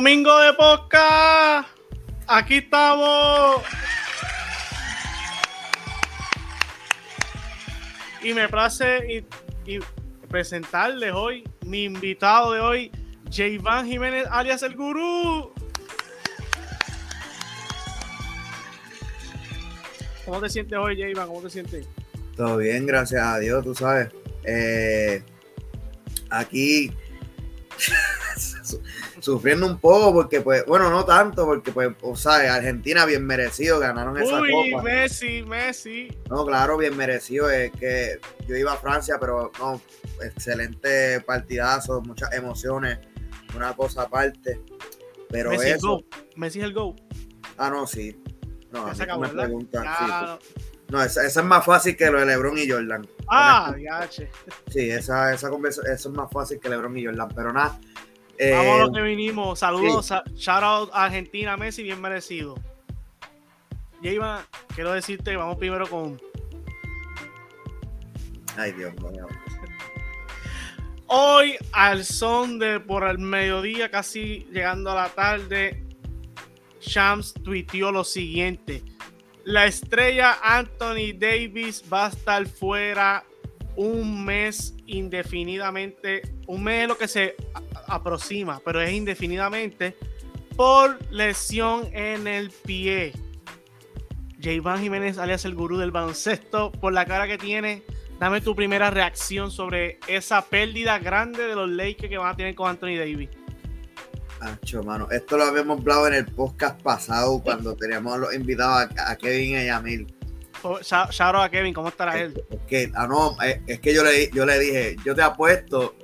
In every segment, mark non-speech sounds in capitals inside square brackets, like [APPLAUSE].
Domingo de podcast. Aquí estamos. Y me place presentarles hoy mi invitado de hoy, Van Jiménez, alias el Gurú. ¿Cómo te sientes hoy, Van? ¿Cómo te sientes? Todo bien, gracias a Dios, tú sabes. Eh, aquí sufriendo un poco porque pues bueno no tanto porque pues o sea Argentina bien merecido ganaron esa copa Messi, Messi. no claro bien merecido es que yo iba a Francia pero no excelente partidazo muchas emociones una cosa aparte pero Messi el eso go. Messi es el go. ah no sí no a mí acabó, me Ya. tú- no esa, esa es más fácil que lo de LeBron y Jordan Ah, ya, che. sí esa esa conversa eso es más fácil que LeBron y Jordan pero nada eh, Vamos a lo que vinimos. Saludos, sa- shout out a Argentina, Messi, bien merecido. J-Van, quiero decirte que vamos primero con ay Dios mío Hoy, al son de por el mediodía, casi llegando a la tarde, Shams tuiteó lo siguiente. La estrella Anthony Davis va a estar fuera un mes indefinidamente. Un mes es lo que se aproxima, pero es indefinidamente por lesión en el pie. J. Jiménez, alias el gurú del baloncesto, por la cara que tiene, dame tu primera reacción sobre esa pérdida grande de los Lakers que van a tener con Anthony Davis. Acho, mano. Esto lo habíamos hablado en el podcast pasado cuando teníamos a los invitados a, a Kevin y a Yamil. Oh, Shout shout out a Kevin, ¿cómo estará él? Es que, ah, no, es, es que yo le, yo le dije, yo te apuesto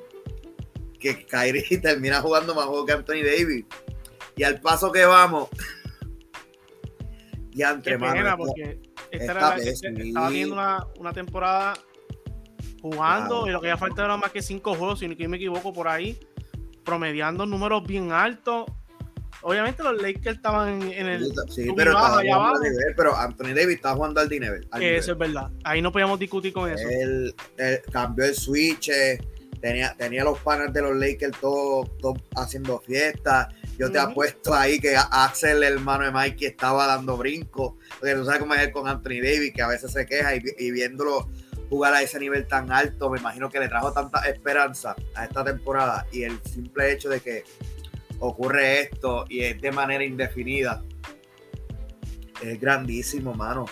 que Kyrie [LAUGHS] termina jugando más juegos que Anthony Davis. Y al paso que vamos, ya entre mano. porque esta era la- pésimo. estaba teniendo una, una temporada jugando y lo que ya falta era más que cinco juegos, si no me equivoco por ahí, promediando números bien altos. Obviamente los Lakers estaban en, en el... Sí, y pero baja, estaba allá jugando abajo. al nivel, pero Anthony Davis está jugando al nivel. al nivel. Eso es verdad. Ahí no podíamos discutir con eso. Él, él cambió el switch, eh, tenía, tenía los panes de los Lakers todos todos haciendo fiestas. Yo te apuesto ahí que Axel, el hermano de Mikey, estaba dando brincos. Porque tú sabes cómo es él con Anthony Davis, que a veces se queja y, y viéndolo jugar a ese nivel tan alto, me imagino que le trajo tanta esperanza a esta temporada. Y el simple hecho de que ocurre esto y es de manera indefinida es grandísimo, mano.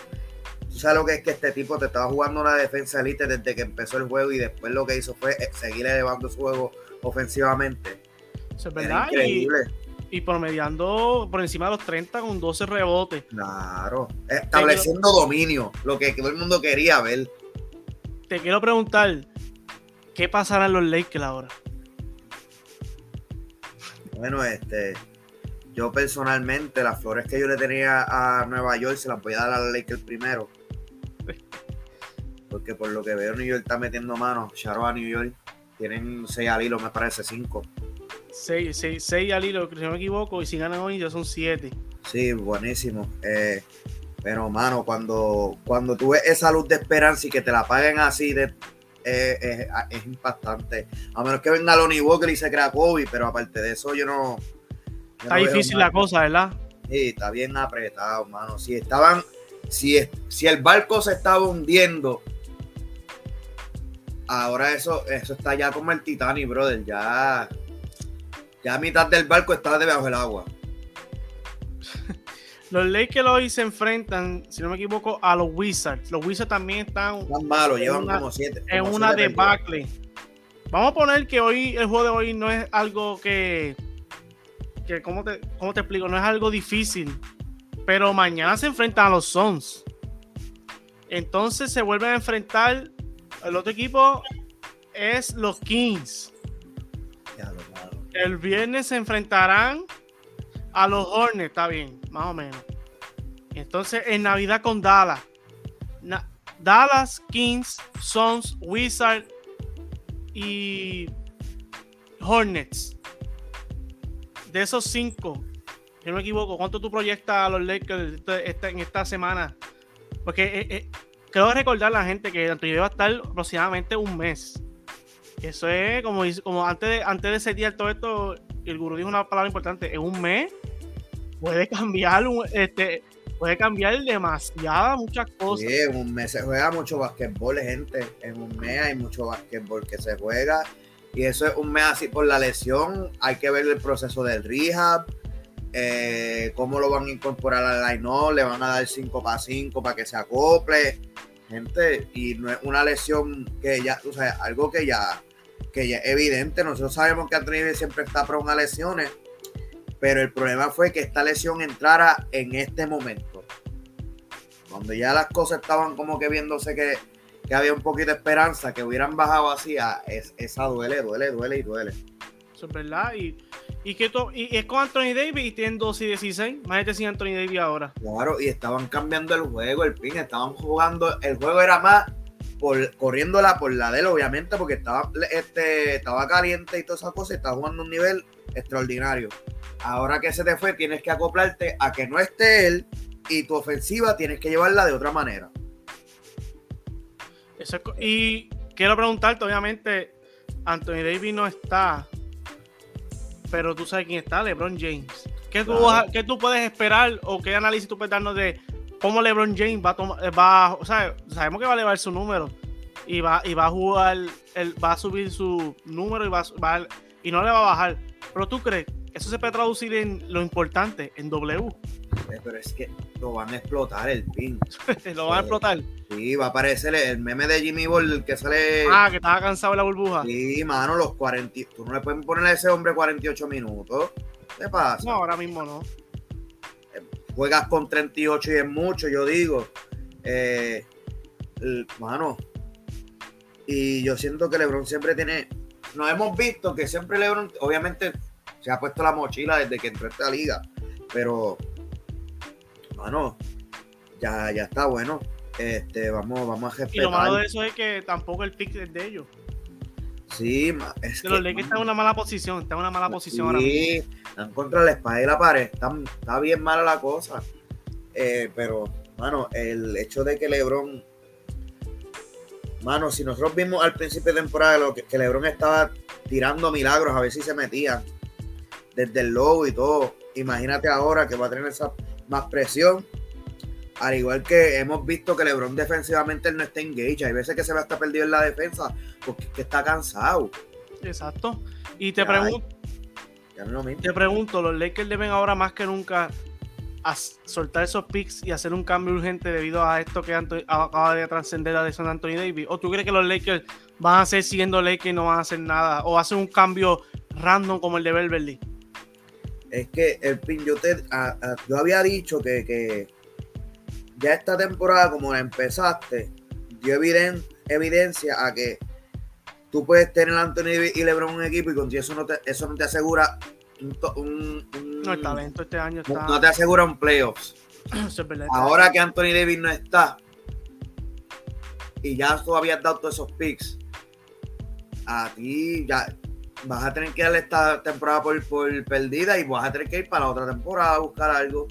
Tú sabes lo que es que este tipo te estaba jugando una defensa elite desde que empezó el juego y después lo que hizo fue eh, seguir elevando su juego ofensivamente. Eso es verdad. Y, increíble. y promediando por encima de los 30 con 12 rebotes. Claro. Estableciendo dominio, lo que todo el mundo quería ver. Te quiero preguntar, ¿qué pasará en los Lakers ahora? Bueno, este. Yo personalmente, las flores que yo le tenía a Nueva York se las voy a dar a los Lakers primero. Porque por lo que veo, New York está metiendo mano. Charo a New York. Tienen 6 al hilo, me parece 5. 6, 6, 6 al hilo, si no me equivoco, y si ganan hoy ya son 7. Sí, buenísimo. Eh, pero, mano, cuando, cuando tú ves esa luz de esperanza y que te la paguen así, de, eh, es, es impactante. A menos que venga Lonnie Walker y se crea Kobe, pero aparte de eso, yo no. yo Está no difícil la cosa, ¿verdad? Sí, está bien apretado, mano. Si estaban, si, si el barco se estaba hundiendo, ahora eso, eso está ya como el Titanic, brother. Ya, ya mitad del barco está debajo del agua. [LAUGHS] Los Lakers hoy se enfrentan, si no me equivoco, a los Wizards. Los Wizards también están Están malos, llevan una- como siete. en como una siete temporadas. debacle. Vamos a poner que hoy, el juego de hoy no es algo que, que ¿cómo te, cómo te explico? No es algo difícil. Pero mañana se enfrentan a los Suns. Entonces se vuelven a enfrentar. El otro equipo es los Kings. El viernes se enfrentarán a los Hornets, está bien, más o menos. Entonces, en Navidad con Dallas. Na- Dallas, Kings, Suns, Wizards y Hornets. De esos cinco, yo no me equivoco, ¿cuánto tú proyectas a los Lakers en esta semana? Porque eh, eh, creo recordar a la gente que Davis va a estar aproximadamente un mes. Eso es como, como antes de, antes de setear todo esto, el gurú dijo una palabra importante, en un mes puede cambiar este puede cambiar demasiadas muchas cosas. En un mes se juega mucho basquetbol, gente. En un mes hay mucho basquetbol que se juega. Y eso es un mes así por la lesión. Hay que ver el proceso del rehab. Eh, cómo lo van a incorporar al line Le van a dar 5 para 5 para que se acople. Gente, y no es una lesión que ya, o sea, algo que ya, que ya es evidente. Nosotros sabemos que Anthony siempre está prone a lesiones. Pero el problema fue que esta lesión entrara en este momento cuando ya las cosas estaban como que viéndose que, que había un poquito de esperanza, que hubieran bajado así, es, esa duele, duele, duele y duele. Eso es verdad. Y, y, que to- y es con Anthony Davis y tienen 2 y 16. Imagínate sin Anthony Davis ahora. Claro, y estaban cambiando el juego, el pin, estaban jugando, el juego era más por, corriéndola por la de él, obviamente, porque estaba, este, estaba caliente y todas esas cosas, y estaba jugando a un nivel extraordinario. Ahora que se te fue, tienes que acoplarte a que no esté él y tu ofensiva tienes que llevarla de otra manera. Eso es y quiero preguntarte, obviamente, Anthony Davis no está, pero tú sabes quién está, LeBron James. ¿Qué, tú, Claro. vas a- qué tú puedes esperar o qué análisis tú puedes darnos de cómo LeBron James va a tomar, va, o sea, sabemos que va a elevar su número y va, y va a jugar, el, va a subir su número y va, va a- y no le va a bajar. Pero tú crees, que eso se puede traducir en lo importante, en W. Eh, Pero es que lo van a explotar el pin. [LAUGHS] lo van a explotar. Sí, va a aparecer el meme de Jimmy Ball que sale. Ah, que estaba cansado de la burbuja. Sí, mano, los 40. Tú no le puedes poner a ese hombre 48 minutos. ¿Qué pasa? No, ahora mismo no. Juegas con 38 y es mucho, yo digo. Eh, mano. Y yo siento que LeBron siempre tiene. Nos hemos visto que siempre LeBron, obviamente, se ha puesto la mochila desde que entró a esta liga. Pero, mano, ya, ya está bueno. Este, vamos, vamos a respetar. Y lo malo de eso es que tampoco el pick es de ellos. Sí, es Que los que, Lakers mano, están en una mala posición, están en una mala posición ahora mismo. Sí, están contra la espada y la pared. Están- está bien mala la cosa. Eh, pero, mano, el hecho de que LeBron. Mano, si nosotros vimos al principio de temporada lo que, que LeBron estaba tirando milagros a ver si se metían desde el logo y todo. Imagínate ahora que va a tener esa más presión. Al igual que hemos visto que LeBron defensivamente él no está engaged. Hay veces que se va a estar perdido en la defensa porque es que está cansado. Exacto. Y te, Ya, pregun- Ya no es lo mismo. te pregunto, los Lakers deben ahora más que nunca a soltar esos picks y hacer un cambio urgente debido a esto que Anto- acaba de trascender la de Anthony Davis. ¿O tú crees que los Lakers van a seguir siguiendo Lakers y no van a hacer nada? ¿O hacen un cambio random como el de Beverly? Es que el pin, yo te a- a- yo había dicho que, que ya esta temporada, como la empezaste, dio eviden- evidencia a que tú puedes tener a Anthony y LeBron en un equipo y con eso no te, eso no te asegura un, to- un- un- No, el talento este año está. no te asegura un playoffs. [CLEARS THROAT] Es. Ahora que Anthony Davis no está y ya tú habías dado todos esos picks, a ti ya vas a tener que darle esta temporada por, por perdida y vas a tener que ir para la otra temporada a buscar algo.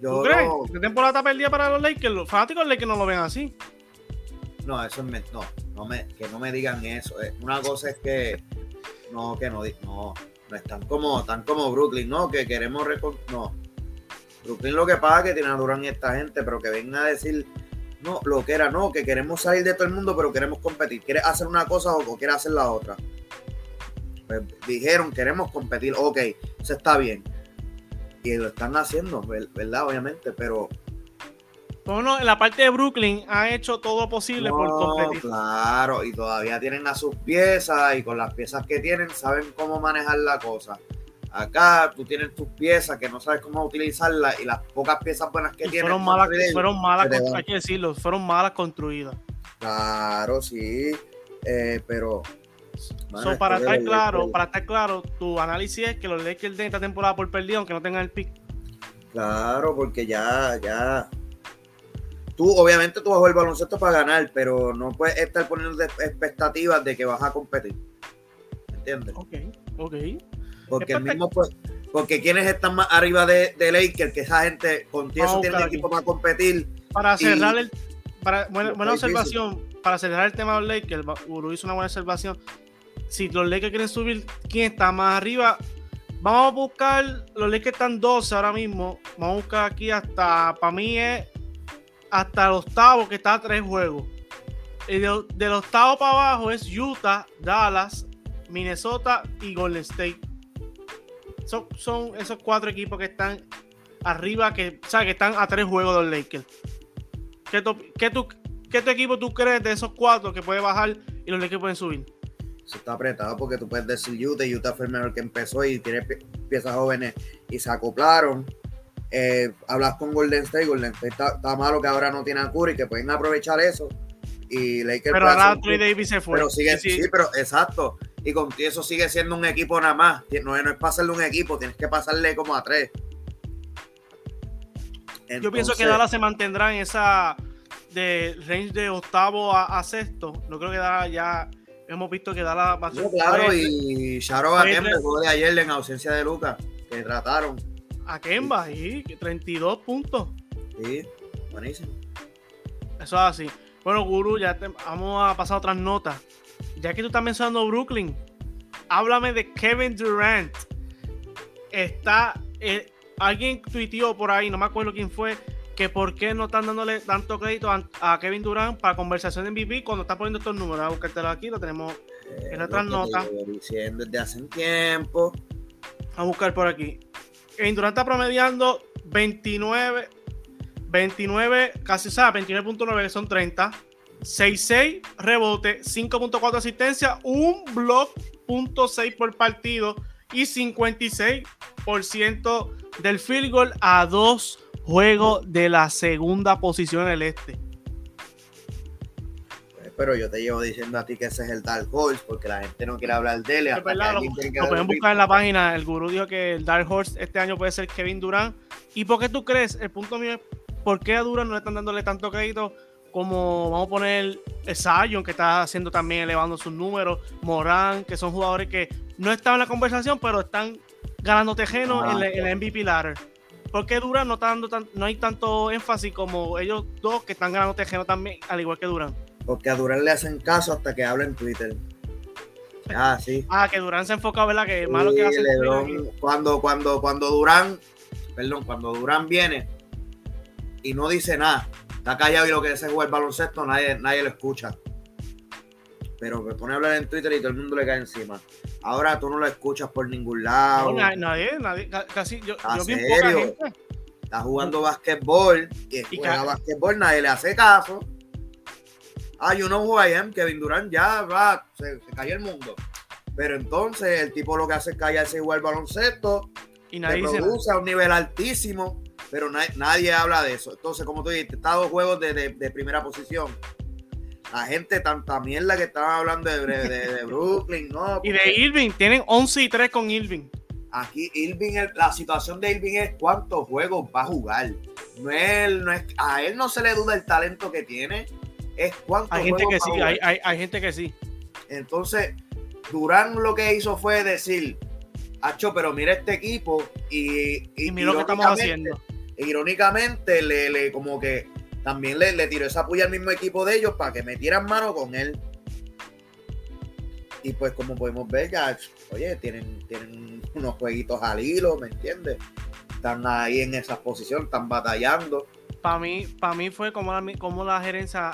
Yo ¿Tú crees? no, ¿Esta temporada está perdida para los Lakers? Los fanáticos de Lakers no lo ven así. no, eso es no, no me, que no me digan eso. Eh, Una cosa es que no, que no, no, no están como, están como Brooklyn, no, que queremos no. Brooklyn lo que pasa es que tiene a Durán y esta gente, pero que vengan a decir, no, lo que era, no, que queremos salir de todo el mundo, pero queremos competir. ¿Quieres hacer una cosa o, o quieres hacer la otra? Pues dijeron, queremos competir, ok, eso está bien. Y lo están haciendo, ver- ¿verdad? Obviamente, pero Bueno, en la parte de Brooklyn han hecho todo lo posible por competir. Claro, y todavía tienen a sus piezas y con las piezas que tienen saben cómo manejar la cosa. Acá tú tienes tus piezas que no sabes cómo utilizarlas y las pocas piezas buenas que Y tienen. fueron malas, fueron malas, hay que decirlo, fueron malas construidas. Claro, sí, eh, pero. So, para estar claro, para estar claro, tu análisis es que los Lakers den esta temporada por perdido, aunque no tengan el pick. Claro, porque ya, ya. Tú, obviamente, tú vas a jugar baloncesto para ganar, pero no puedes estar poniendo expectativas de que vas a competir. ¿Entiendes? Ok, ok. Porque el mismo, pues, Porque quienes están más arriba de, de Lakers, que esa gente con Vamos eso a tiene buscar equipo para competir. Para Y- cerrar el. Para, buena, buena observación. Para cerrar el tema de los Lakers, Uru hizo una buena observación. Si los Lakers quieren subir, ¿quién está más arriba? Vamos a buscar. Los Lakers están 12 ahora mismo. Vamos a buscar aquí hasta. Para mí es. Hasta el octavo, que está a tres juegos. De- del octavo para abajo es Utah, Dallas, Minnesota y Golden State. Son, son esos cuatro equipos que están arriba, que, o sea, que están a tres juegos de los Lakers. ¿Qué, tu- qué, tu- qué tu equipo tú crees de esos cuatro que puede bajar y los Lakers pueden subir? Eso está apretado porque tú puedes decir Utah, Utah fue el mejor que empezó y tiene pie- piezas jóvenes y se acoplaron. Eh, hablas con Golden State, Golden State está, está malo que ahora no tiene a Curry, que pueden aprovechar eso. Y Lakers Pero ahora Anthony Davis se fue. Pero sigue, sí, pero exacto. Y con eso sigue siendo un equipo nada más. No, no es pasarle un equipo, tienes que pasarle como a tres. yo pienso que Dallas se mantendrá en esa de range de octavo a, a sexto. No creo que Dallas ya hemos visto que Dallas va a ser no, claro, y Sharo a puede- Kemba, el juego de ayer en ausencia de Lucas, que trataron. a Kemba y 32 puntos. Sí, buenísimo. Eso es así. Bueno, Guru, ya te- vamos a pasar a otras notas. Ya que tú estás mencionando Brooklyn, háblame de Kevin Durant. Está. eh, alguien tuiteó por ahí, no me acuerdo quién fue, que por qué no están dándole tanto crédito a, a Kevin Durant para conversación en MVP cuando está poniendo estos números. A buscártelo aquí, lo tenemos eh, en otras notas. diciendo desde hace un tiempo. A buscar por aquí. Kevin Durant está promediando 29, 29, casi, o sea, 29.9, son 30. 6-6, rebote, 5.4 asistencia, un block, .6 por partido y 56% del field goal a 2 juego de la segunda posición en el este. Pues, pero yo te llevo diciendo a ti que ese es el Dark Horse, porque la gente no quiere hablar de él. Hasta verdad, que lo, pueden buscar en la página. El gurú dijo que el Dark Horse este año puede ser Kevin Durant. ¿Y por qué tú crees? El punto mío es, ¿por qué a Durant no le están dándole tanto crédito como vamos a poner eh, Zion, que está haciendo también elevando sus números, Morán, que son jugadores que no están en la conversación, pero están ganando tejeno en, el, en, el MVP ladder. ¿Por qué Durant no, está dando tan- no hay tanto énfasis como ellos dos que están ganando terreno también, al igual que Durant? Porque a Durán le hacen caso hasta que habla en Twitter. Ah, sí. Ah, que Durant se enfoca, ¿verdad? Que es malo que Sí, hace. LeBron, cuando, cuando, cuando Durán, perdón, cuando Durán viene y no dice nada, está callado y lo que dice jugar el baloncesto, nadie, nadie lo escucha. Pero me pone a hablar en Twitter y todo el mundo le cae encima. Ahora tú no lo escuchas por ningún lado. No, nadie, nadie, ca- casi yo, ¿A yo vi serio? poca gente. Está jugando basquetbol y juega basquetbol, nadie le hace caso. Ah, you know who I am, Kevin Durant ya va, se, se cayó el mundo. Pero entonces el tipo lo que hace es callarse y jugar baloncesto, Y nadie se produce a un nivel altísimo, pero na- nadie habla de eso. Entonces, como tú dijiste, está dos juegos de, de- de primera posición. La gente, tanta mierda que estaban hablando de, de- de Brooklyn, ¿no? [LAUGHS] Y de Irving, tienen 11 y 3 con Irving. Aquí Irving, el- la situación de Irving es cuántos juegos va a jugar. No es, no es, a él no se le duda el talento que tiene, es cuántos Hay gente juegos que va a sí, jugar. hay, hay, hay gente que sí. Entonces, Durán lo que hizo fue decir, Acho, pero mira este equipo y, Y mira lo que estamos haciendo. Irónicamente, le, le como que también le, le tiró esa puya al mismo equipo de ellos para que metieran mano con él. Y pues como podemos ver, ya, oye, tienen, tienen unos jueguitos al hilo, ¿me entiendes? Están ahí en esa posición, están batallando. Para mí, para mí fue como la, como la gerencia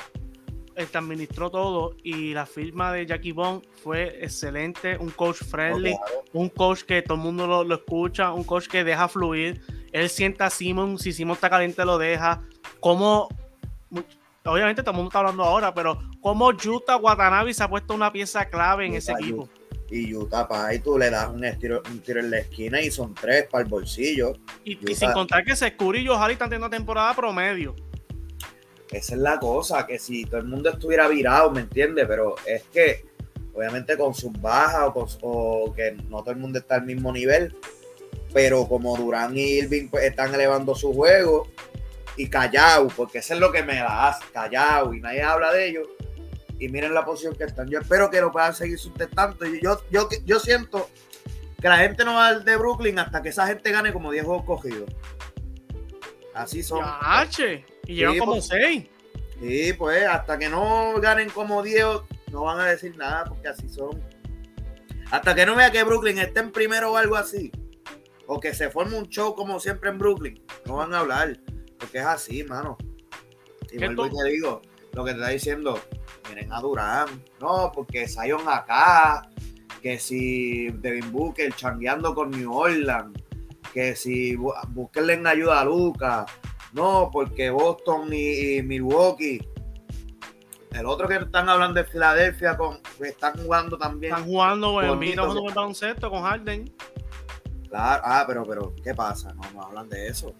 este, administró todo y la firma de Jackie Bond fue excelente, un coach friendly, Claro. un coach que todo el mundo lo, lo escucha, un coach que deja fluir. Él sienta a Simon, si Simon está caliente lo deja. Much- obviamente todo el mundo está hablando ahora, pero como Yuta Watanabe se ha puesto una pieza clave en ese equipo. Y Utah, pa, ahí tú le das un tiro, un tiro en la esquina y son tres para el bolsillo. Y, sin contar que Securi y Johari están teniendo temporada promedio. Esa es la cosa, que si todo el mundo estuviera virado, ¿me entiendes? Pero es que, obviamente, con sus bajas o, con- o que no todo el mundo está al mismo nivel, pero como Durán y Irving pues, están elevando su juego, y callado, porque eso es lo que me da hace, callado, y nadie habla de ellos, y miren la posición que están. Yo espero que lo puedan seguir sustentando. Y yo, yo, yo siento que la gente no va de Brooklyn hasta que esa gente gane como 10 juegos cogidos. Así son. Che, Y llevan Sí, como pues. 6. Sí, pues hasta que no ganen como 10, no van a decir nada porque así son. Hasta que no vea que Brooklyn esté en primero o algo así, o que se forme un show como siempre en Brooklyn, no van a hablar, porque es así, mano. Y ¿Qué vuelvo y te digo, lo que te está diciendo, miren a Durán, no, porque Zion acá, que si Devin Booker changueando con New Orleans, que si bu- búsquenle en ayuda a Lucas, no, porque Boston y, y Milwaukee. El otro que están hablando de Filadelfia, con, están jugando también. Están jugando, mira jugando sí. con el baloncesto con Harden. Claro, ah, pero, pero, ¿qué pasa? No, no hablan de eso.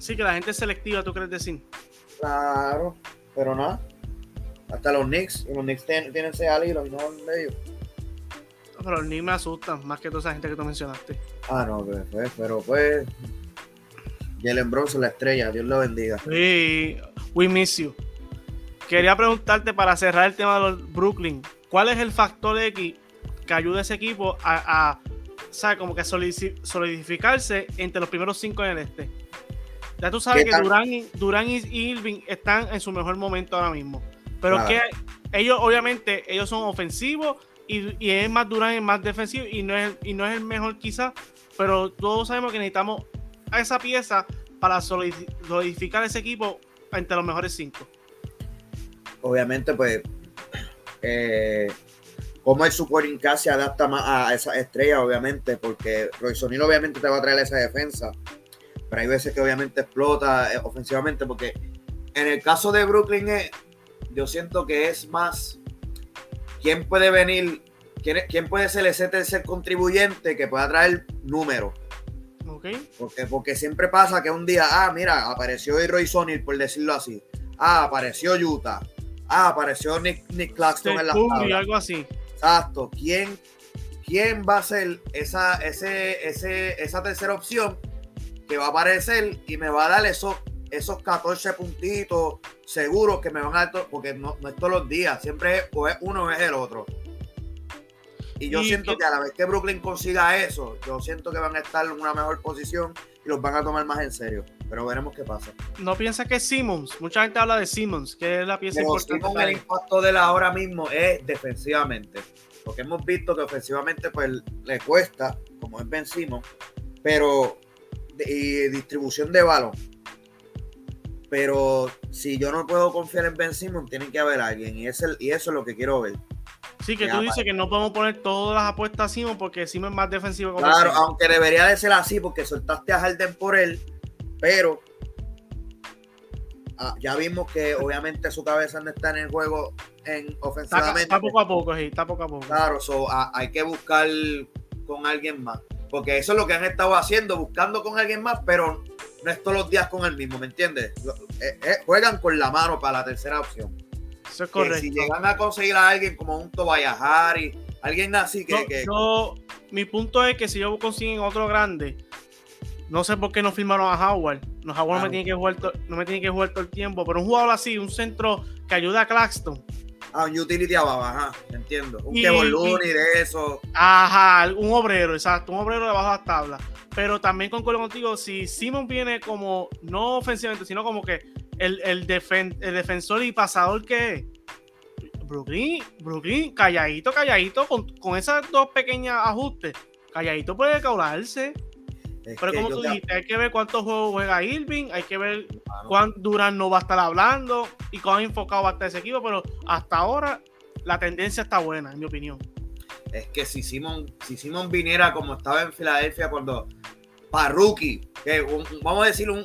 Sí, que la gente es selectiva, ¿tú crees decir? Claro, pero nada. Hasta los Knicks, y los Knicks tienen, tienen ese al hilo y no hablan de ellos. Pero los Knicks me asustan, más que toda esa gente que tú mencionaste. Ah, no, pues, pues, pero pues. Jalen Bronson, la estrella, Dios lo bendiga. Sí, we miss you. Quería preguntarte para cerrar el tema de los Brooklyn, ¿cuál es el factor X que ayuda a ese equipo a, a. Como que solidificarse entre los primeros cinco en el este? Ya tú sabes ¿Qué que tal? Durán, y- Durán y Irving están en su mejor momento ahora mismo. Pero que ellos, obviamente, ellos son ofensivos y, y es más Durán es más defensivo y no es, y no es el mejor quizás, pero todos sabemos que necesitamos a esa pieza para solidi- solidificar ese equipo entre los mejores cinco. Obviamente, pues. Eh, como el supporting cast se adapta más a esa estrella, obviamente, porque Royce O'Neal obviamente te va a traer esa defensa. Pero hay veces que obviamente explota eh, ofensivamente, porque en el caso de Brooklyn, eh, yo siento que es más. ¿Quién puede venir? ¿Quién, quién puede ser ese tercer contribuyente que pueda traer números? ¿Ok? Porque, porque siempre pasa que un día, ah, mira, apareció Roy O'Neal, por decirlo así. Ah, apareció Utah. Ah, apareció Nick, Nick Claxton en la tabla. algo así. Exacto. ¿Quién, ¿Quién va a ser esa, ese, ese, esa tercera opción que va a aparecer y me va a dar esos, esos 14 puntitos seguros que me van a dar? Porque no, no es todos los días, siempre es, o es uno o es el otro. Y yo Y siento que- que a la vez que Brooklyn consiga eso, yo siento que van a estar en una mejor posición y los van a tomar más en serio. Pero veremos qué pasa. No piensa que es Simmons. Mucha gente habla de Simmons, que es la pieza importante. Para el impacto de él ahora mismo es defensivamente. Porque hemos visto que ofensivamente pues le cuesta, como es Ben Simon, pero y distribución de balón. Pero si yo no puedo confiar en Ben Simon, tiene que haber alguien. Y, es el- y eso es lo que quiero ver. Sí, que tú para- dices que no podemos poner todas las apuestas a Simmons porque Simmons es más defensivo como Claro, Simmons. aunque debería de ser así porque soltaste a Harden por él, pero ah, ya vimos que obviamente su cabeza no está en el juego en Está, ofensivamente. está poco a poco, sí, está poco a poco. Claro, so, a- hay que buscar con alguien más. Porque eso es lo que han estado haciendo, buscando con alguien más, pero no es todos los días con el mismo, ¿me entiendes? Eh, eh, juegan con la mano para la tercera opción. Eso es Que correcto. si llegan a conseguir a alguien como un Tobias Harris, alguien así que, Yo- que- yo- mi punto es que si ellos consiguen otro grande, no sé por qué no firmaron a Howard. No, Howard no, me tiene que jugar no me tiene que jugar todo el tiempo, pero un jugador así, un centro que ayuda a Claxton. Ah, un utility abajo, ajá, entiendo. Un Y- Kevin y- Looney de eso. Ajá, un obrero, exacto, un obrero debajo de las tablas. Pero también concuerdo contigo, si Simon viene como, no ofensivamente, sino como que el, el, defen- el defensor y pasador que es. Brooklyn, Brooklyn, calladito, calladito, con, con esas dos pequeñas ajustes, calladito puede caularse. Es Pero como tú te- dijiste, hay que ver cuántos juegos juega Irving, hay que ver Mano, cuán Durán no va a estar hablando y cuán enfocado va a estar ese equipo, pero hasta ahora la tendencia está buena, en mi opinión. es que si Simon, si Simon viniera como estaba en Filadelfia cuando para rookie, que un- vamos a decir un,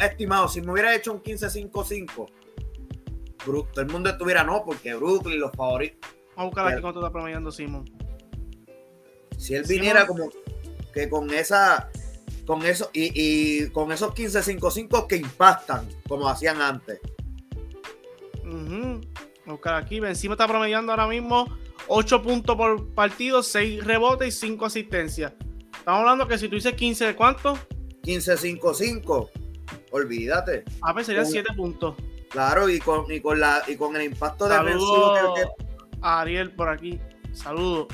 estimado, si me hubiera hecho un 15-5-5, Bru- todo el mundo estuviera no, porque Brooklyn, los favoritos. Vamos a buscar aquí cuánto está promediando Simon. Si él Simon- viniera como que con esa, con eso, y, y con esos 15-5-5 que impactan, como hacían antes. Vamos a buscar aquí. Encima está promediando ahora mismo 8 puntos por partido, 6 rebotes y 5 asistencias. Estamos hablando que si tú dices 15 de cuánto, 15-5-5, olvídate. a ver, serían Con- 7 puntos. Claro, y con, y con la y con el impacto defensivo Saludos que- Ariel por aquí. Saludos.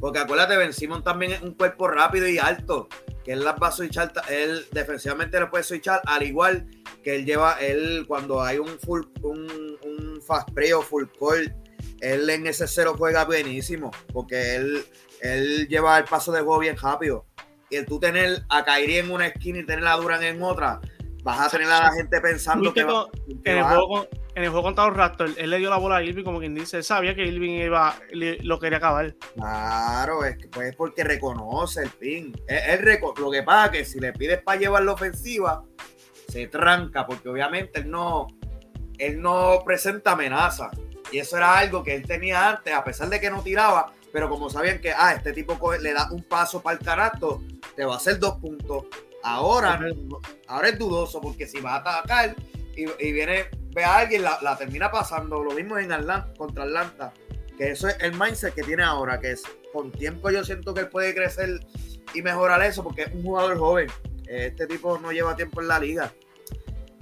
Porque acuérdate, Ben Simon también es un cuerpo rápido y alto, que él las va a switchar, él defensivamente lo puede switchar, al igual que él lleva, él cuando hay un full, un, un fast play o full call, él en ese cero juega buenísimo, porque él, él lleva el paso de juego bien rápido. Y el tú tener a Kairi en una esquina y tener a Duran en otra, vas a tener a la gente pensando que, va, que en, el va- juego, con- en el juego contra los Raptors, él le dio la bola a Irving como quien dice, él sabía que Irving iba, le- lo quería acabar. Claro, es que pues porque reconoce el pin. Él, él reco- lo que pasa es que si le pides para llevar la ofensiva, se tranca, porque obviamente él no, él no presenta amenaza. Y eso era algo que él tenía antes, a pesar de que no tiraba, pero como sabían que ah, este tipo le da un paso para el canasto, te va a hacer dos puntos. Ahora, ahora es dudoso, porque si va a atacar y, y viene, ve a alguien, la, la termina pasando. Lo mismo en Atlanta, contra Atlanta. Que eso es el mindset que tiene ahora, que es con tiempo yo siento que él puede crecer y mejorar eso, porque es un jugador joven. Este tipo no lleva tiempo en la liga.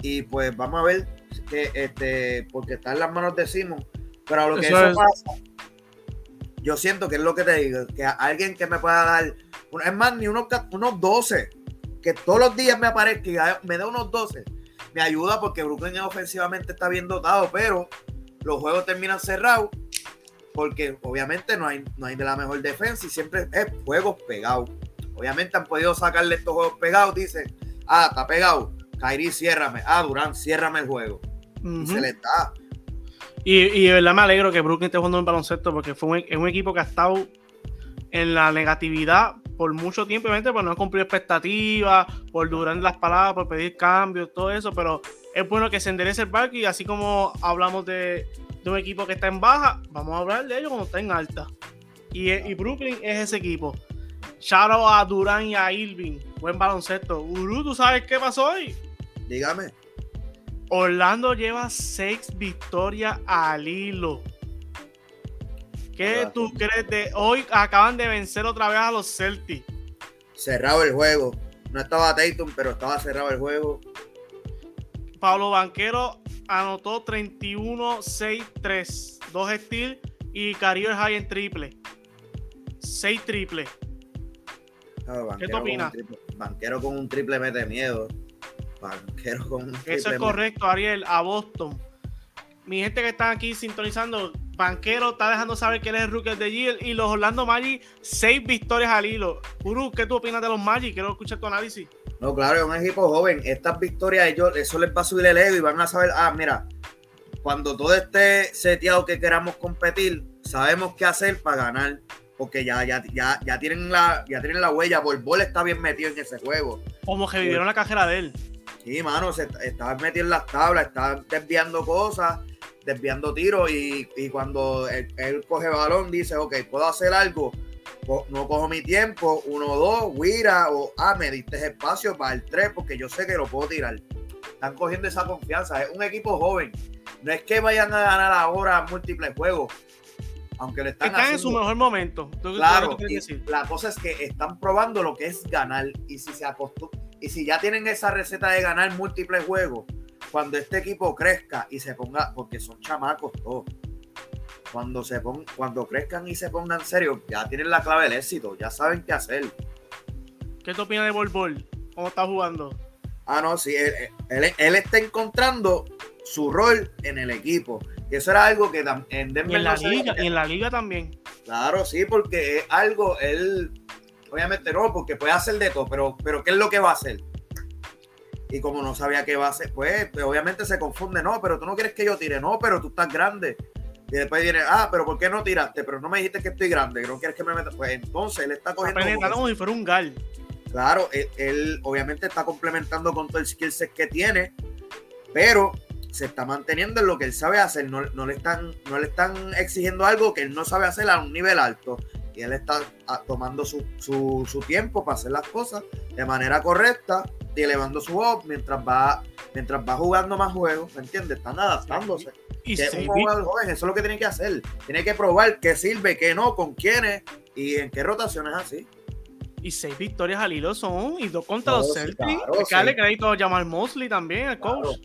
Y pues vamos a ver que este, porque está en las manos de Simon. Pero a lo que Eso eso, es. pasa, yo siento que es lo que te digo, que a alguien que me pueda dar, es más, ni unos, unos 12, que todos los días me aparezca y me dé unos 12, me ayuda porque Brooklyn ofensivamente está bien dotado, pero los juegos terminan cerrados porque obviamente no hay, no hay de la mejor defensa y siempre es juegos pegados. Obviamente han podido sacarle estos juegos pegados, dicen, ah, está pegado, Kairi, ciérrame, ah, Durán, ciérrame el juego. Y se le está. Y, y de verdad me alegro que Brooklyn esté jugando en baloncesto porque fue un, es un equipo que ha estado en la negatividad por mucho tiempo, obviamente, por no ha cumplido expectativas, por durar las palabras, por pedir cambios, todo eso, pero es bueno que se enderece el barco y así como hablamos de, de un equipo que está en baja, vamos a hablar de ellos cuando está en alta. Y, y Brooklyn es ese equipo. Shout out a Durán y a Irving. Buen baloncesto. Uru, ¿tú sabes qué pasó hoy? Dígame. Orlando lleva seis victorias al hilo. ¿Qué tú crees de hoy? Acaban de vencer otra vez a los Celtics. Cerrado el juego. No estaba Tatum, pero estaba cerrado el juego. Pablo Banquero anotó 31-6-3, dos steals y Cario High en triple. 6 triples. Claro, ¿Qué un opinas? banquero con un triple mete miedo. Banquero con un triple Eso es correcto, Ariel, a Boston. Mi gente que está aquí sintonizando, Banquero está dejando saber que él es el rookie de Year y los Orlando Magic, 6 victorias al hilo. Uru, ¿qué tú opinas de los Magic? Quiero escuchar tu análisis. No, claro, es un equipo joven. Estas victorias, ellos, eso les va a subir el ego y van a saber, ah, mira, cuando todo esté seteado que queramos competir, sabemos qué hacer para ganar. Porque ya, ya, ya, ya tienen la, ya tienen la huella. Borbol está bien metido en ese juego. Como que vivieron la cajera de él. Sí, mano, se está metido en las tablas, está desviando cosas, desviando tiros y, y cuando él, él coge balón dice, ok, puedo hacer algo, no cojo mi tiempo, uno, dos, guira o, ah, me diste espacio para el tres porque yo sé que lo puedo tirar. Están cogiendo esa confianza, es un equipo joven, no es que vayan a ganar ahora múltiples juegos, aunque le están Están en su haciendo- mejor momento. ¿Tú- tú- Claro, ¿qué tú y quieres decir? la cosa es que están probando lo que es ganar y si se acostu- y si ya tienen esa receta de ganar múltiples juegos, cuando este equipo crezca y se ponga, porque son chamacos todos, cuando se pon, cuando crezcan y se pongan serios, ya tienen la clave del éxito, ya saben qué hacer. ¿Qué tú opinas de Bol Bol? ¿Cómo está jugando? Ah, no, sí, él, él- él está encontrando su rol en el equipo. Y eso era algo que en Y Denver en la no liga, y en la liga también. Claro, sí, porque es algo, él, obviamente no, porque puede hacer de todo, pero, pero ¿qué es lo que va a hacer? Y como no sabía qué va a hacer, pues, pues, obviamente se confunde, no, pero tú no quieres que yo tire, no, pero tú estás grande. Y después viene, ah, pero ¿por qué no tiraste? Pero no me dijiste que estoy grande, que no quieres que me meta. Pues entonces él está cogiendo. como si fuera un gal. Claro, él, él obviamente está complementando con todo el skill set que tiene, pero se está manteniendo en lo que él sabe hacer. No, no le están, no le están exigiendo algo que él no sabe hacer a un nivel alto. Y él está ah, tomando su, su- su tiempo para hacer las cosas de manera correcta y elevando su voz mientras va, mientras va jugando más juegos. ¿Me entiendes? Están adaptándose. Y Que un jugador joven, eso es lo que tiene que hacer. Tiene que probar qué sirve, qué no, con quiénes y en qué rotaciones así. Y seis victorias al hilo son y dos contra sí, Celtics. claro, Hay que darle sí. crédito a Jamal Mosley también, al Claro, coach.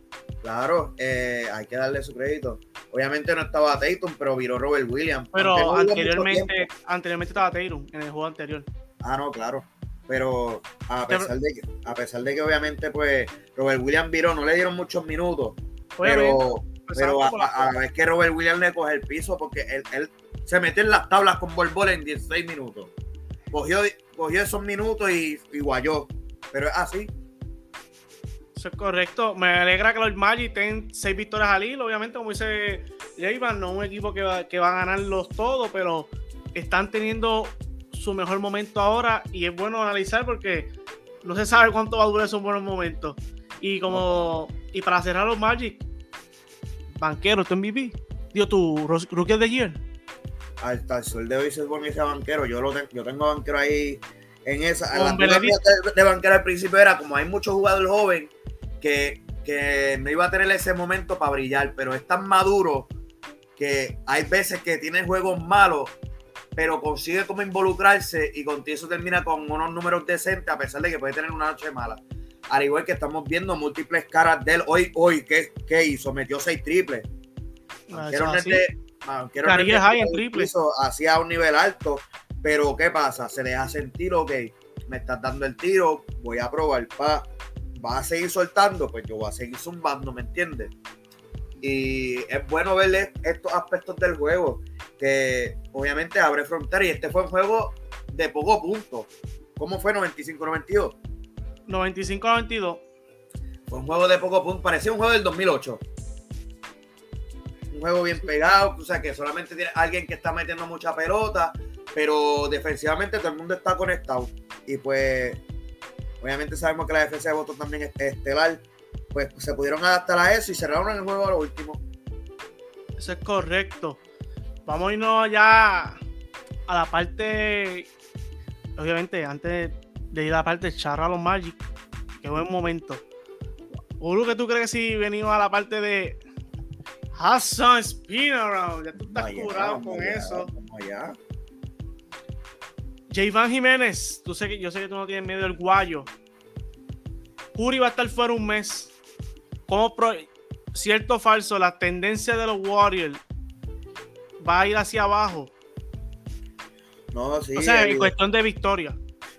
claro, eh, hay que darle su crédito. Obviamente no estaba Tatum, pero viró Robert Williams. Pero no anteriormente, anteriormente estaba Tatum en el juego anterior. Ah, no, claro. Pero a pesar de que, a pesar de que obviamente, pues, Robert Williams viró, no le dieron muchos minutos. Pero pero a, a- a la vez que Robert Williams le coge el piso, porque él, él se metió en las tablas con Bol Bol en 16 minutos. Cogió, cogió esos minutos y, y guayó. Pero es así. Eso es correcto. Me alegra que los Magic tengan seis victorias al hilo. Obviamente, como dice Jayvan, no es un equipo que va, que va a ganarlos todos, pero están teniendo su mejor momento ahora y es bueno analizar porque no se sabe cuánto va a durar esos buenos momentos. Y como y para cerrar los Magic, banquero, tu MVP, dio tu ro- Rookie the Year. Hasta el sol de hoy se pone ese banquero. Yo, lo ten- yo tengo banquero ahí en esa. La de, de banquero al principio era como hay muchos jugadores jóvenes que, que no iba a tener ese momento para brillar, pero es tan maduro que hay veces que tiene juegos malos, pero consigue como involucrarse y contigo eso termina con unos números decentes a pesar de que puede tener una noche mala. Al igual que estamos viendo múltiples caras de él hoy, hoy, ¿qué, qué hizo? Metió seis triples. Ah, de high en el triple. Hacia un nivel alto, pero ¿qué pasa? Se deja sentir, ok, me estás dando el tiro, voy a probar, pa, va a seguir soltando, pues yo voy a seguir zumbando, ¿me entiendes? Y es bueno verle estos aspectos del juego, que obviamente abre fronteras, y este fue un juego de poco punto. ¿Cómo fue 95-92? 95-92. Fue un juego de poco punto, parecía un juego del 2008. Un juego bien pegado, o sea que solamente tiene alguien que está metiendo mucha pelota, pero defensivamente todo el mundo está conectado. Y pues, obviamente sabemos que la defensa de Boston también es estelar. Pues se pudieron adaptar a eso y cerraron el juego a lo último. Eso es correcto. Vamos a irnos ya a la parte. Obviamente, antes de ir a la parte charra los Magic, que buen momento. Uru, ¿qué tú crees si venimos a la parte de Hassan Spin Around? Ya tú estás curado con eso. allá. Javán Jiménez, tú sé que, yo sé que tú no tienes miedo del guayo. Curry va a estar fuera un mes. ¿Cómo pro- cierto o falso? La tendencia de los Warriors va a ir hacia abajo. No, sí, o sea, en cuestión de victoria.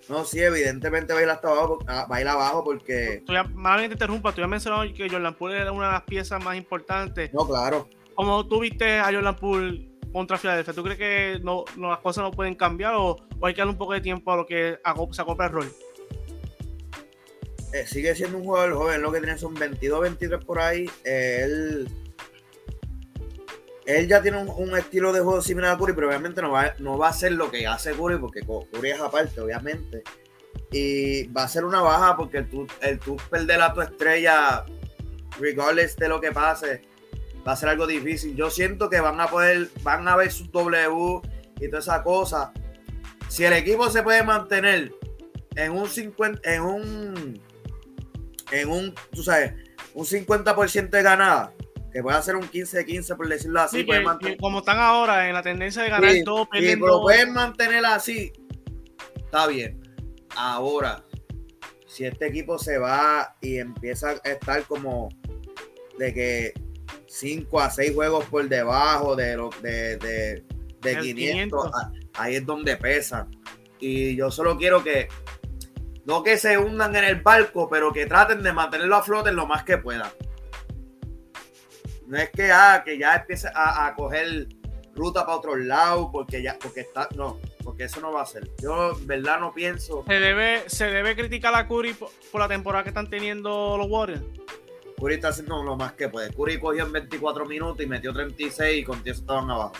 no, sí, evidentemente va a ir hasta abajo, ah, va a ir abajo porque. Tú ya, te interrumpa, tú ya mencionado que Jordan Poole era una de las piezas más importantes. No, claro. ¿Cómo tú viste a Jordan Poole contra Filadelfia? ¿Tú crees que no, no- las cosas no pueden cambiar o, o hay que darle un poco de tiempo a lo que se acopla el rol? eh, sigue siendo un jugador joven, lo que tiene son 22, 23 por ahí. eh, él, él ya tiene un, estilo de juego similar a Curry, pero obviamente no va, no va a ser lo que hace Curry, porque Cu- Curry es aparte, obviamente. Y va a ser una baja porque el tú, el tú perder a tu estrella, regardless de lo que pase, va a ser algo difícil. Yo siento que van a poder, van a ver su W y toda esa cosa. Si el equipo se puede mantener en un 50, en un en un, tú sabes, un 50% de ganada, que puede ser un 15-15 por decirlo así, Sí, puede que- como están ahora en la tendencia de ganar Sí, todo, sí, perdiendo. pero pueden mantener así, está bien. Ahora, si este equipo se va y empieza a estar como de que 5 a 6 juegos por debajo de lo de, de, de El 500, 500. a- ahí es donde pesan. Y yo solo quiero que no que se hundan en el barco, pero que traten de mantenerlo a flote lo más que puedan. No es que, ah, que ya empiece a, a coger ruta para otro lado porque ya porque está no porque eso no va a ser yo en verdad no pienso Se debe, se debe criticar a Curry por, por la temporada que están teniendo los Warriors. Curry está haciendo lo más que puede Curry cogió en 24 minutos y metió 36 y con eso estaban abajo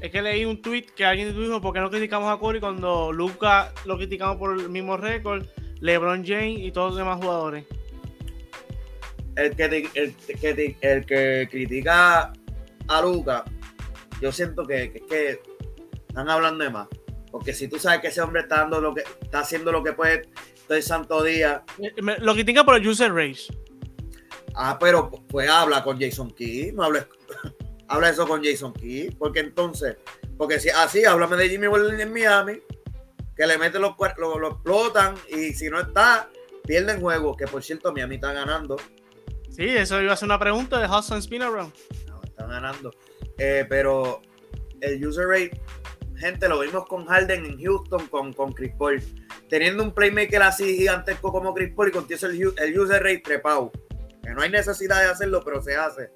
Es que leí un tweet que alguien dijo, ¿por qué no criticamos a Curry cuando Luca lo criticamos por el mismo récord, LeBron James y todos los demás jugadores? El que te- el, que el que critica a Luca yo siento que, que que están hablando de más porque si tú sabes que ese hombre está dando lo que está haciendo lo que puede todo el santo día me- Lo critican por el user race. Ah, pero pues habla con Jason Key, no hables, [LAUGHS] habla eso con Jason Key, porque entonces, porque si así, háblame de Jimmy Butler en Miami, que le meten los lo, lo explotan y si no está, pierden juego, que por cierto Miami está ganando. Sí, eso iba a ser una pregunta de Hudson Spin Around. No, están ganando. Eh, pero el user rate, gente, lo vimos con Harden en Houston, con, con Chris Paul. Teniendo un playmaker así gigantesco como Chris Paul y contiene el, el user rate trepado. Que no hay necesidad de hacerlo, pero se hace.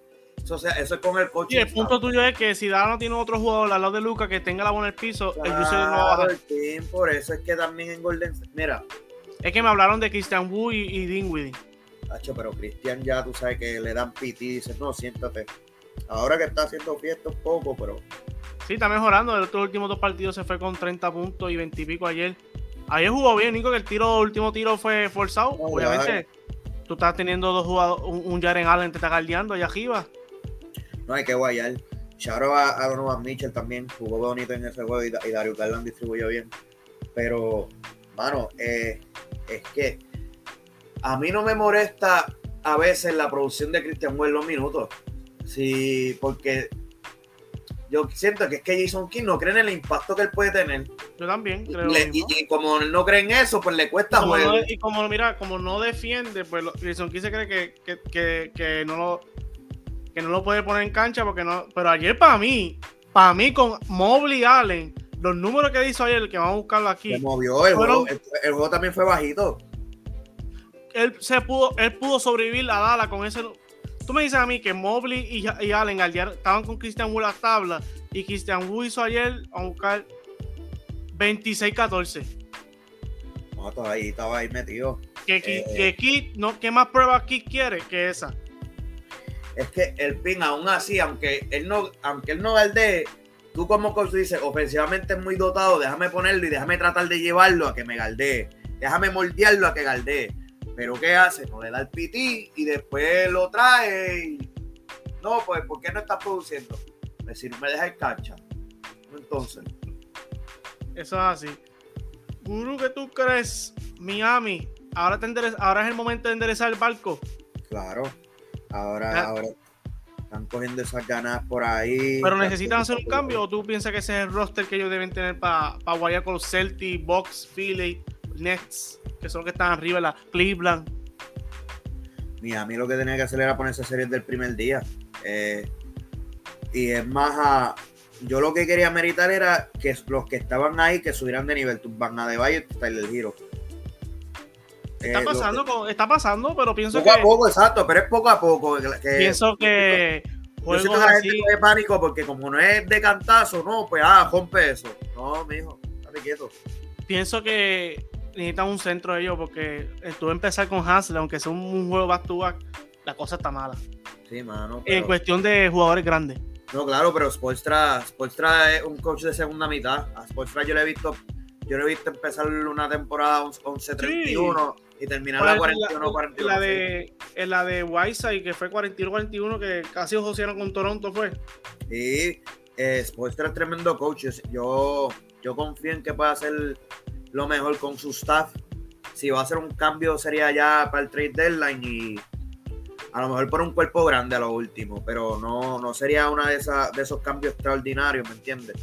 Eso, se- eso es con el coche. Y el punto tuyo es que si Dara no tiene otro jugador al lado de Luca que tenga la bola en el piso, el user no va a bajar. por eso es que también en Golden Mira, Es que me hablaron de Christian Wu y, y Dinwiddie. Hacho, pero Cristian ya tú sabes que le dan piti y dices, no, siéntate. Ahora que está haciendo fiesta un poco, pero Sí, está mejorando. En estos últimos dos partidos se fue con 30 puntos y 20 y pico ayer. Ayer jugó bien, Nico, que el tiro, el último tiro fue forzado. No, Obviamente, tú estás teniendo dos jugadores, un, Jaren Allen te está guardiando allá arriba. no hay que guayar. Charo a, a Donovan Mitchell también jugó bonito en ese juego y Dario Garland distribuyó bien. Pero, mano, eh, es que a mí no me molesta a veces la producción de Christian en los minutos. Sí, porque yo siento que es que Jason King no cree en el impacto que él puede tener. Yo también creo. Le- y, y como él no cree en eso, pues le cuesta Como jugar. no- y como mira, como no defiende, pues Jason Kidd se cree que, que, que, que no lo que no lo puede poner en cancha porque no. Pero ayer para mí, para mí con Mobley Allen, los números que hizo ayer, que vamos a buscarlo aquí, Se movió, el, Fueron- juego, el, el juego también fue bajito. Él se pudo, él pudo sobrevivir a Dala con ese. Tú me dices a mí que Mobley y, y Allen estaban con Christian Wood las tablas y Christian Wood hizo ayer a buscar 26-14. No, estaba ahí, estaba ahí metido. Ki- Eh. que Kidd, no, ¿Qué más pruebas Kidd quiere que esa? Es que el pin, aún así, aunque él no, aunque él no galdee, tú como coach dices, ofensivamente es muy dotado, déjame ponerlo y déjame tratar de llevarlo a que me galdee. Déjame moldearlo a que galdee. Pero ¿qué hace? No le da el PT y después lo trae y... No, pues, ¿por qué no estás produciendo? Pues si no me deja en cancha. Entonces, Eso es así. Guru, ¿qué tú crees? Miami, ahora, te enderez- ahora es el momento de enderezar el barco. claro. Ahora, Ya. ahora están cogiendo esas ganas por ahí. Pero necesitan hacer un cambio o tú piensas que ese es el roster que ellos deben tener para pa guayar con los Celtics, Bucks, Philly, Nets, que son los que están arriba, la Cleveland. Miami lo que tenía que hacer era ponerse series del primer día. Eh, y es más, a- yo lo que quería meritar era que los que estaban ahí que subieran de nivel. Van a de Valle y Tyler Hero. Está Eh, pasando, que- con- está pasando, pero pienso poco que a poco, exacto, pero es poco a poco. que- pienso que yo siento que la así, gente coge pánico porque como no es de cantazo, no, pues ah, rompe eso. No, mijo, estate quieto. pienso que necesitan un centro ellos porque tú empezar con Hansel, aunque sea un, un juego back to back, la cosa está mala. Sí, mano. En pero- cuestión de jugadores grandes. No, claro, pero Spolstra, Spolstra es un coach de segunda mitad. A Spolstra yo le he visto, yo le he visto empezar una temporada 11-31 y terminar la 41-41. la de en la de Whiteside que fue 41-41 que casi ojociaron con Toronto fue Sí, eh, Spoelstra es tremendo coach. Yo, yo confío en que pueda hacer lo mejor con su staff. Si va a hacer un cambio sería ya para el trade deadline y a lo mejor por un cuerpo grande a lo último, pero no, no sería una de, esas, de esos cambios extraordinarios, ¿me entiendes?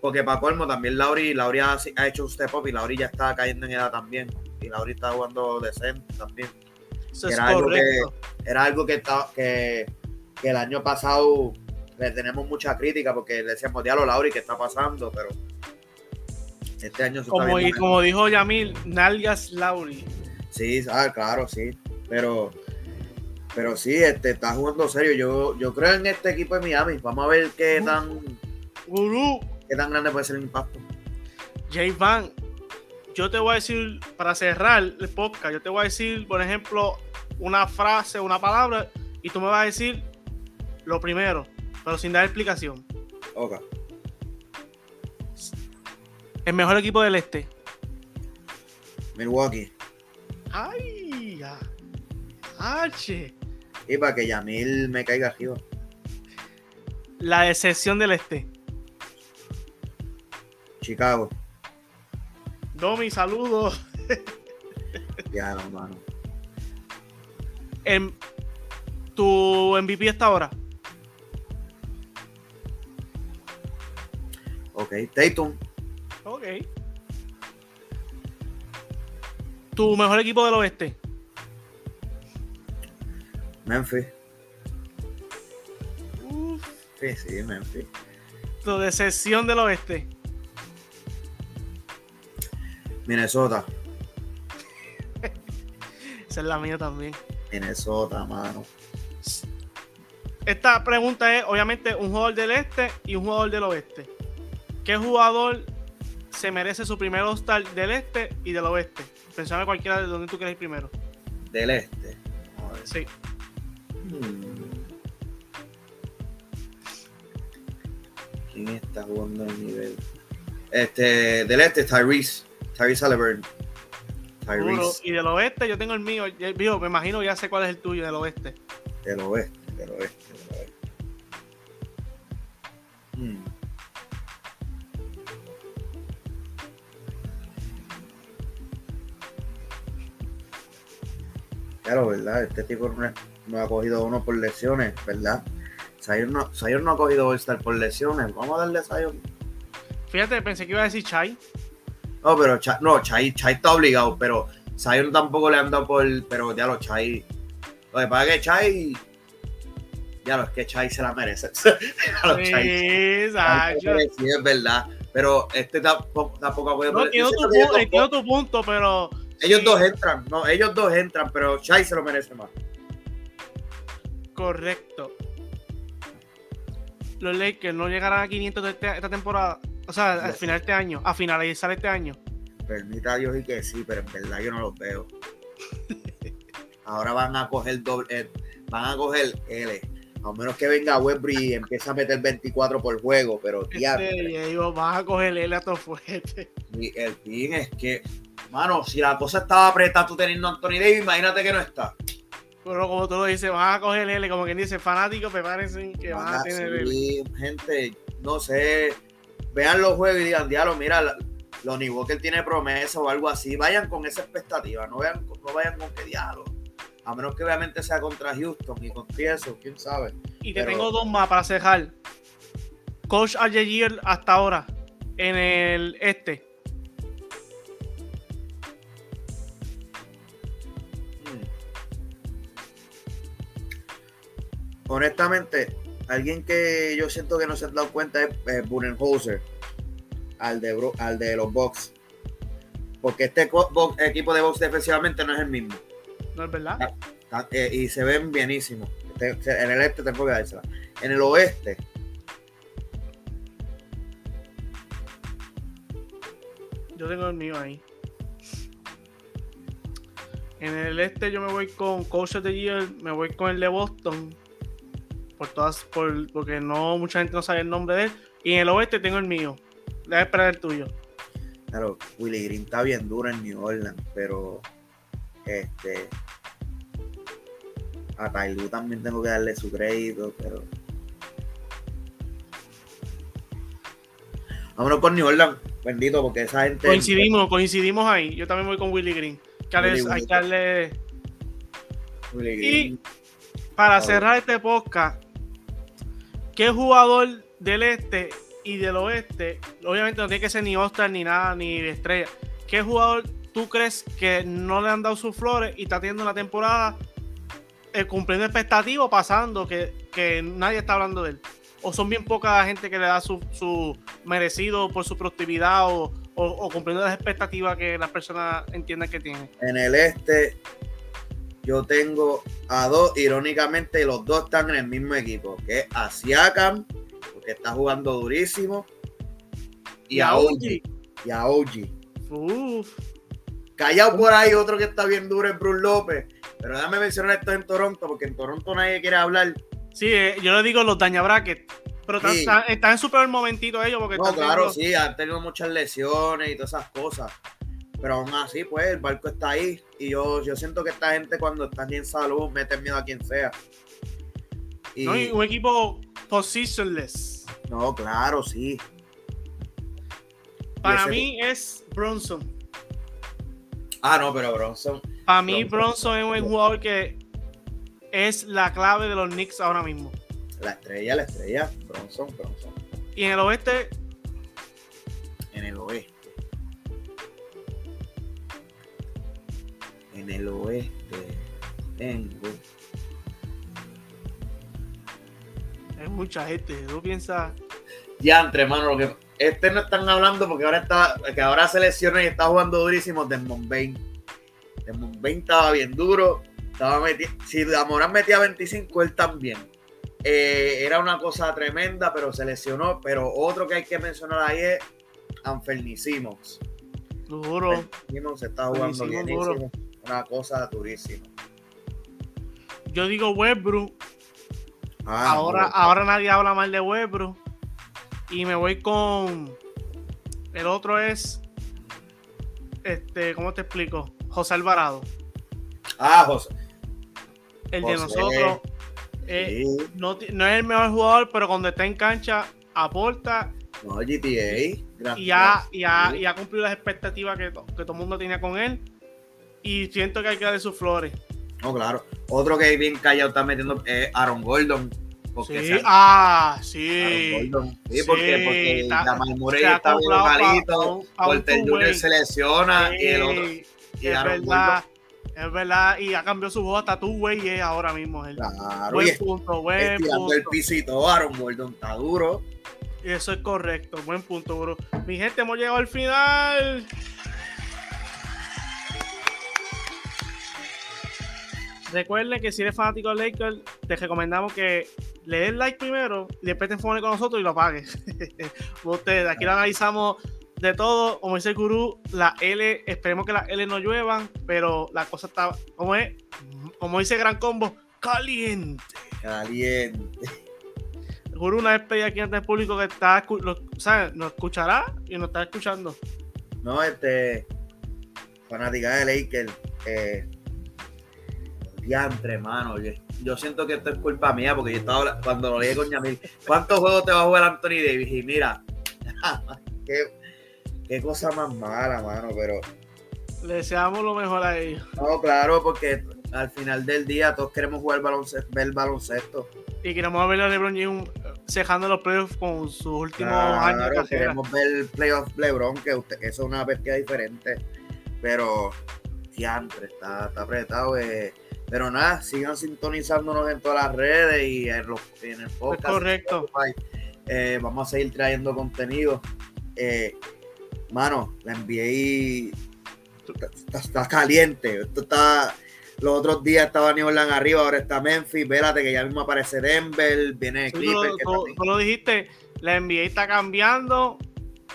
Porque para colmo también Lauri, Lauri ha, ha hecho un step up y Lauri ya está cayendo en edad también. Y Lauri está jugando decente también. eso es Era algo correcto era algo que, que, que el año pasado le tenemos mucha crítica porque le decíamos, diablo, Lauri, ¿qué está pasando? Pero este año como, y como dijo Yamil Nalgas Lauri Sí, ah, claro, sí. Pero, pero sí, este, está jugando serio. Yo, yo creo en este equipo de Miami. Vamos a ver qué tan, Gurú qué tan grande puede ser el impacto. Jay Van yo te voy a decir para cerrar el podcast yo te voy a decir por ejemplo una frase una palabra y tú me vas a decir lo primero pero sin dar explicación Ok. El mejor equipo del este Milwaukee. ay ya. H. Y para que Yamil me caiga arriba. la decepción del este Chicago. Domi saludos Ya no, mano. En- tu MVP hasta ahora Ok. Tatum. Ok. Tu mejor equipo del oeste. Memphis. Uh, Memphis, sí, Memphis. Tu decepción del oeste. Minnesota. [LAUGHS] Esa es la mía también. Minnesota, mano. Esta pregunta es, obviamente, un jugador del este y un jugador del oeste. ¿Qué jugador se merece su primer All-Star del este y del oeste? Pensame cualquiera de donde tú quieras ir primero. Del este. Sí. Hmm. ¿Quién está jugando el nivel? Este, del este, Tyrese. Tyrese Halliburton. Tyrese. Y del oeste yo tengo el mío. Viejo, me imagino ya sé cuál es el tuyo del oeste. Del oeste, del oeste, del oeste. Hmm. Claro, ¿verdad? Este tipo no, ha cogido uno por lesiones, ¿verdad? Zion no, Zion no ha cogido All-Star por lesiones. Vamos a darle a Zion. Fíjate, pensé que iba a decir Chai. No, pero Chai, no, Chai, Chai está obligado, pero Zion tampoco le han dado por. Pero ya lo Chai. Lo que pasa es que Chai. Ya lo es que Chai se la merece. [LAUGHS] Ya lo, Chai- Sí, Sacho. Sí, es verdad. Pero este tampoco, tampoco ha podido No, entiendo tu, tu punto, pero. Ellos dos entran. No, ellos dos entran, pero Chai se lo merece más. Correcto. Los Lakers no llegarán a 500 de este- esta temporada. O sea, al final de este año. A finalizar este año. Permita a Dios y que sí, pero en verdad yo no los veo. [LAUGHS] Ahora van a coger doble, eh, van a coger L. A menos que venga Westbury y empiece a meter 24 por juego, pero tía, Este, y digo, vas a coger el a todo fuerte. y el fin es que, mano, si la cosa estaba apretada tú teniendo a Anthony Davis, imagínate que no está. Pero como tú lo dices, vas a coger L, como quien dice, fanáticos, prepárense que van a Van a tener L. gente, no sé, vean los juegos y digan, diablo, mira, Lonnie Walker tiene promesa o algo así, vayan con esa expectativa, no, vean, no vayan con que diablo. A menos que obviamente sea contra Houston y confieso, quién sabe. Y te pero- tengo dos más para cerrar. Coach Ayer hasta ahora en el este. Honestamente, alguien que yo siento que no se han dado cuenta es Budenholzer, al de, al de los Bucks. Porque este equipo de Bucks defensivamente no es el mismo. ¿No es verdad? Ah. Ta- eh, y se ven bienísimos. Este- En el este tengo que dársela. En el oeste, Yo tengo el mío ahí. En el este yo me voy con Coach the Year, me voy con el de Boston. Por todas, por, porque no mucha gente no sabe el nombre de él. Y en el oeste tengo el mío. Deja esperar el tuyo. claro, Willie Green está bien duro en New Orleans, pero este a Tyloo también tengo que darle su crédito, pero vámonos con New Orleans, bendito, porque esa gente Coincidimos, coincidimos ahí. Yo también voy con Willie Green. Hay que darle. Willie Y Green, para cerrar este podcast, ¿qué jugador del este y del oeste, obviamente no tiene que ser ni Oscar ni nada, ni estrella, qué jugador tú crees que no le han dado sus flores y está teniendo una temporada eh, cumpliendo expectativas o pasando que, que nadie está hablando de él? ¿O son bien poca gente que le da su, su merecido por su productividad o, o- o cumpliendo las expectativas que las personas entienden que tienen? en el este yo tengo a dos, irónicamente los dos están en el mismo equipo, que es a Siakam, porque está jugando durísimo, y a OG, y a OG. Uf. Callado por ahí, otro que está bien duro es Bruce López. Pero déjame mencionar esto en Toronto, porque en Toronto nadie quiere hablar. Sí, eh, yo le digo los daña bracket. Pero están, Sí. están- están en su peor momentito ellos porque No, claro, teniendo- sí, han tenido muchas lesiones y todas esas cosas. Pero aún así, pues, el barco está ahí. Y yo, yo siento que esta gente cuando están en salud mete miedo a quien sea. Y, ¿no? Y un equipo positionless. no, claro, sí. Para ese- mí es Bronson. Ah, no, pero Bronson. Para mí Bronson. Bronson es un jugador que es la clave de los Knicks ahora mismo. La estrella, la estrella. Bronson, Bronson. Y en el oeste, En el oeste. Tengo. es mucha gente. Tú piensas. Ya, entre mano, lo que este no están hablando porque ahora está, que ahora se lesiona y está jugando durísimo Desmond Bain. Desmond Bain estaba bien duro. Estaba meti- si Morán metía 25, él también. Eh, era una cosa tremenda, pero se lesionó. Pero otro que hay que mencionar ahí es Anferni Simons. Duro. Simons está jugando bien. Una cosa durísima. Yo digo Westbrook. Ah, ahora, no, ahora nadie habla mal de Westbrook. Y me voy con. El otro es. Este, ¿cómo te explico? José Alvarado. Ah, José. El de nosotros. eh, Sí. no, es el mejor jugador, pero cuando está en cancha, aporta No, GTA. y ya, y ya, sí. y ha cumplido las expectativas que, que todo el mundo tenía con él. Y siento que hay que darle sus flores. No, claro. Otro que bien callado está metiendo es Aaron Gordon. Porque Sí, ah, Aaron sí. Gordon. Sí, Sí, porque, porque está- Jamal Murray está bien malito. Porter. Junior se lesiona y el otro. Y es Aaron verdad, es verdad. Y ha cambiado su juego hasta tú, güey, y es ahora mismo él. Claro, buen punto, buen estirando el punto. pisito. Aaron Gordon está duro. Eso es correcto, buen punto, bro. Mi gente, hemos llegado al final. Recuerden que si eres fanático de Lakers, te recomendamos que le des like primero y después te enfoques con nosotros y lo pagues. [LAUGHS] Ustedes, aquí lo analizamos de todo. Como dice el gurú, la L, esperemos que la L no lluevan, pero la cosa está, como es, como dice Gran Combo, caliente. Caliente. El gurú una vez pedí aquí ante el público que está, lo, ¿sabes? nos escuchará y nos está escuchando. No, este. Fanática de Lakers. Eh, diantre, mano. Yo, yo siento que esto es culpa mía porque yo estaba cuando lo leí con Yamil. ¿Cuántos juegos te va a jugar Anthony Davis? Y mira, [LAUGHS] qué, qué cosa más mala, mano. Pero Le deseamos lo mejor a ellos. no, claro, porque al final del día todos queremos jugar baloncesto, ver baloncesto. Y queremos ver a LeBron James cejando los playoffs con sus últimos años de Claro, carrera. queremos ver el playoff LeBron, que usted, eso es una bestia diferente. Pero, diantre, está, está apretado. eh. Pero nada, sigan sintonizándonos en todas las redes y en, los, en el podcast. correcto. Spotify. Eh, vamos a seguir trayendo contenido. Eh, mano, la NBA está, está- está caliente. Esto está. Los otros días estaba New Orleans arriba, ahora está Memphis. Vélate que ya mismo aparece Denver, viene tú, Clipper. que tú- también- tú lo dijiste, la NBA está cambiando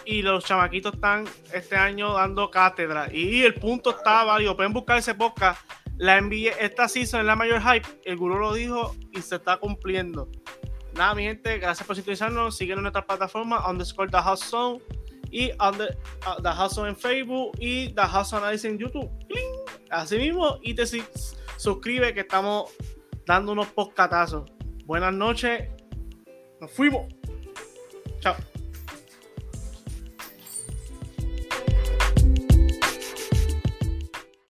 y los chamaquitos están este año dando cátedra. Y el punto está válido. Pueden buscar ese podcast. La NBA, esta season es la mayor hype. El gurú lo dijo y se está cumpliendo. Nada, mi gente, gracias por sintonizarnos. Síguenos en nuestras plataformas, underscore The House Zone y under, uh, The House Zone en Facebook y The House Analysis en YouTube. ¡Cling! Así mismo, y te suscribe que estamos dando unos podcatazos. Buenas noches. Nos fuimos. Chao.